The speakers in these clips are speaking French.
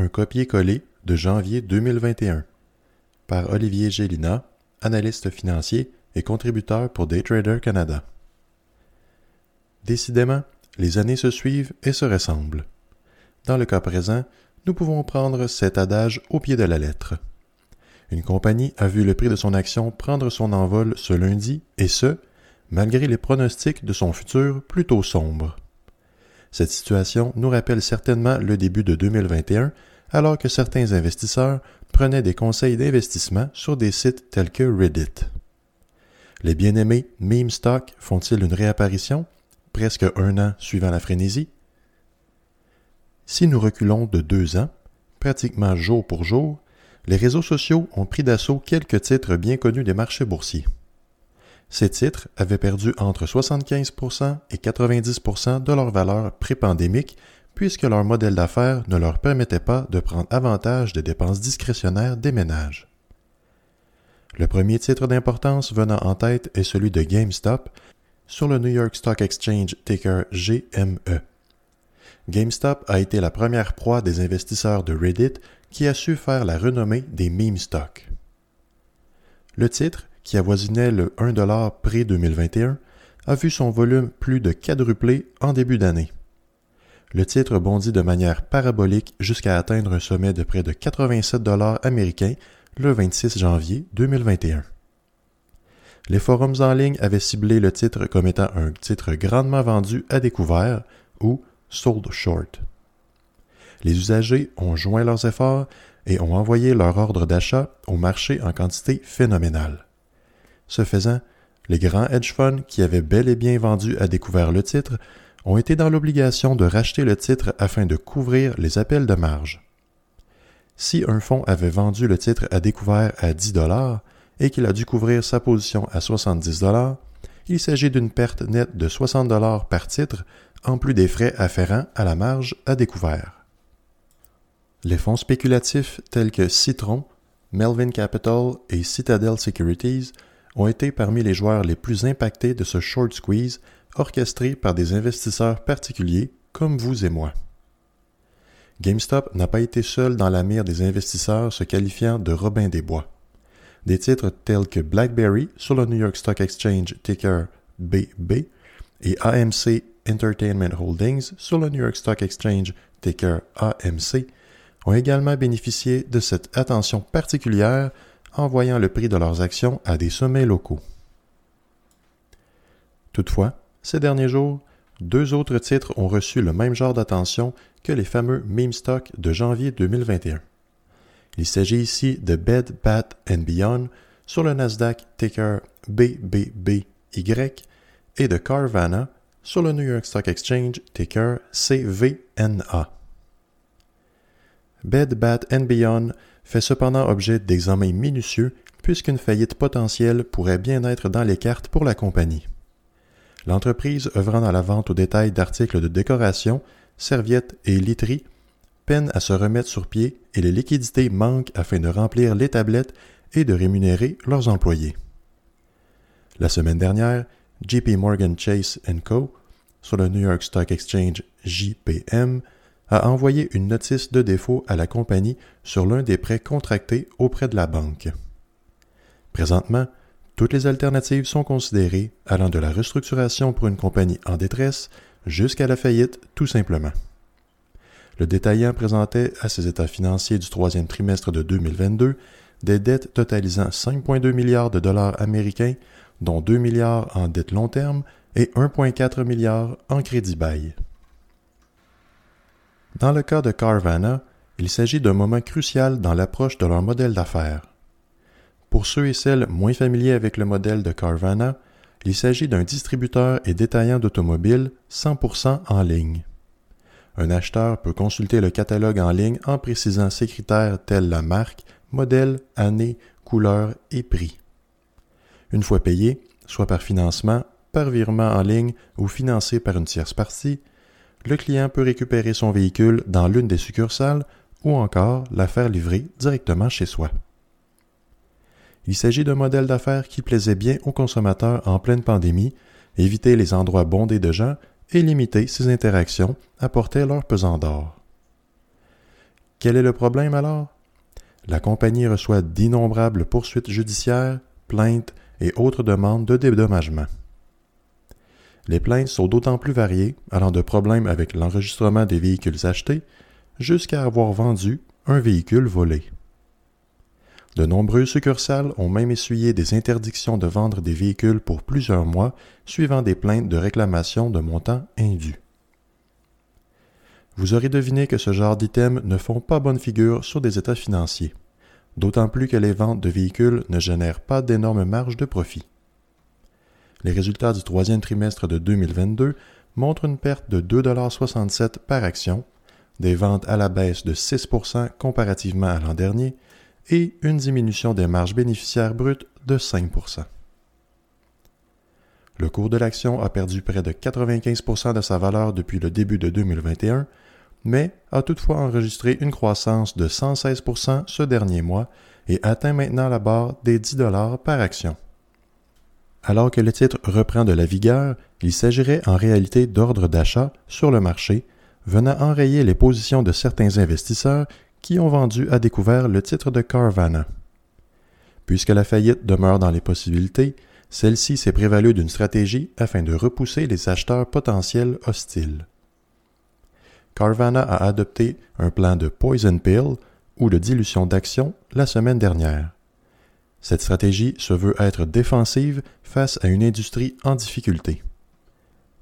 Un copier-coller de janvier 2021 par Olivier Gélina, analyste financier et contributeur pour Daytrader Canada. Décidément, les années se suivent et se ressemblent. Dans le cas présent, nous pouvons prendre cet adage au pied de la lettre. Une compagnie a vu le prix de son action prendre son envol ce lundi, et ce, malgré les pronostics de son futur plutôt sombre. Cette situation nous rappelle certainement le début de 2021, alors que certains investisseurs prenaient des conseils d'investissement sur des sites tels que Reddit. Les bien-aimés meme stock font-ils une réapparition, presque un an suivant la frénésie? Si nous reculons de deux ans, pratiquement jour pour jour, les réseaux sociaux ont pris d'assaut quelques titres bien connus des marchés boursiers. Ces titres avaient perdu entre 75% et 90% de leur valeur pré-pandémique puisque leur modèle d'affaires ne leur permettait pas de prendre avantage des dépenses discrétionnaires des ménages. Le premier titre d'importance venant en tête est celui de GameStop sur le New York Stock Exchange ticker GME. GameStop a été la première proie des investisseurs de Reddit qui a su faire la renommée des meme stocks. Le titre, qui avoisinait le 1$ pré-2021, a vu son volume plus de quadrupler en début d'année. Le titre bondit de manière parabolique jusqu'à atteindre un sommet de près de 87 dollars américains le 26 janvier 2021. Les forums en ligne avaient ciblé le titre comme étant un titre grandement vendu à découvert ou sold short. Les usagers ont joint leurs efforts et ont envoyé leur ordre d'achat au marché en quantité phénoménale. Ce faisant, les grands hedge funds qui avaient bel et bien vendu à découvert le titre ont été dans l'obligation de racheter le titre afin de couvrir les appels de marge. Si un fonds avait vendu le titre à découvert à 10 dollars et qu'il a dû couvrir sa position à 70 dollars, il s'agit d'une perte nette de 60 dollars par titre en plus des frais afférents à la marge à découvert. Les fonds spéculatifs tels que Citron, Melvin Capital et Citadel Securities ont été parmi les joueurs les plus impactés de ce short squeeze orchestré par des investisseurs particuliers comme vous et moi. GameStop n'a pas été seul dans la mire des investisseurs se qualifiant de Robin des Bois. Des titres tels que BlackBerry sur le New York Stock Exchange ticker BB et AMC Entertainment Holdings sur le New York Stock Exchange ticker AMC ont également bénéficié de cette attention particulière en voyant le prix de leurs actions à des sommets locaux. Toutefois, ces derniers jours, deux autres titres ont reçu le même genre d'attention que les fameux meme stocks de janvier 2021. Il s'agit ici de Bed Bath Beyond sur le Nasdaq ticker BBBY et de Carvana sur le New York Stock Exchange ticker CVNA. Bed Bath Beyond fait cependant objet d'examens minutieux puisqu'une faillite potentielle pourrait bien être dans les cartes pour la compagnie. L'entreprise œuvrant dans la vente au détail d'articles de décoration, serviettes et literie peine à se remettre sur pied et les liquidités manquent afin de remplir les tablettes et de rémunérer leurs employés. La semaine dernière, JP Morgan Chase Co., sur le New York Stock Exchange JPM, a envoyé une notice de défaut à la compagnie sur l'un des prêts contractés auprès de la banque. Présentement, toutes les alternatives sont considérées allant de la restructuration pour une compagnie en détresse jusqu'à la faillite tout simplement. Le détaillant présentait à ses états financiers du troisième trimestre de 2022 des dettes totalisant 5,2 milliards de dollars américains, dont 2 milliards en dettes long terme et 1,4 milliard en crédit bail. Dans le cas de Carvana, il s'agit d'un moment crucial dans l'approche de leur modèle d'affaires. Pour ceux et celles moins familiers avec le modèle de Carvana, il s'agit d'un distributeur et détaillant d'automobiles 100% en ligne. un acheteur peut consulter le catalogue en ligne en précisant ses critères tels la marque, modèle, année, couleur et prix. Une fois payé, soit par financement, par virement en ligne ou financé par une tierce partie, le client peut récupérer son véhicule dans l'une des succursales ou encore la faire livrer directement chez soi. Il s'agit d'un modèle d'affaires qui plaisait bien aux consommateurs en pleine pandémie, éviter les endroits bondés de gens et limiter ces interactions apportait leur pesant d'or. Quel est le problème alors? La compagnie reçoit d'innombrables poursuites judiciaires, plaintes et autres demandes de dédommagement. Les plaintes sont d'autant plus variées, allant de problèmes avec l'enregistrement des véhicules achetés jusqu'à avoir vendu un véhicule volé. De nombreuses succursales ont même essuyé des interdictions de vendre des véhicules pour plusieurs mois, suivant des plaintes de réclamation de montants indus. Vous aurez deviné que ce genre d'items ne font pas bonne figure sur des états financiers, d'autant plus que les ventes de véhicules ne génèrent pas d'énormes marges de profit. Les résultats du troisième trimestre de 2022 montrent une perte de 2,67 par action, des ventes à la baisse de 6% comparativement à l'an dernier et une diminution des marges bénéficiaires brutes de 5% Le cours de l'action a perdu près de 95% de sa valeur depuis le début de 2021, mais a toutefois enregistré une croissance de 116% ce dernier mois et atteint maintenant la barre des 10 dollars par action. Alors que le titre reprend de la vigueur, il s'agirait en réalité d'ordre d'achat sur le marché, venant enrayer les positions de certains investisseurs qui ont vendu à découvert le titre de Carvana. Puisque la faillite demeure dans les possibilités, celle-ci s'est prévalue d'une stratégie afin de repousser les acheteurs potentiels hostiles. Carvana a adopté un plan de poison pill ou de dilution d'actions la semaine dernière. Cette stratégie se veut être défensive face à une industrie en difficulté.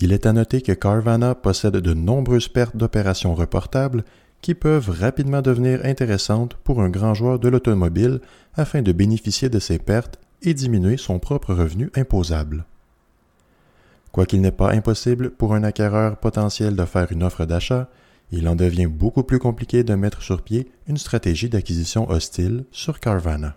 Il est à noter que Carvana possède de nombreuses pertes d'opérations reportables qui peuvent rapidement devenir intéressantes pour un grand joueur de l'automobile afin de bénéficier de ces pertes et diminuer son propre revenu imposable. Quoiqu'il n'est pas impossible pour un acquéreur potentiel de faire une offre d'achat, il en devient beaucoup plus compliqué de mettre sur pied une stratégie d'acquisition hostile sur Carvana.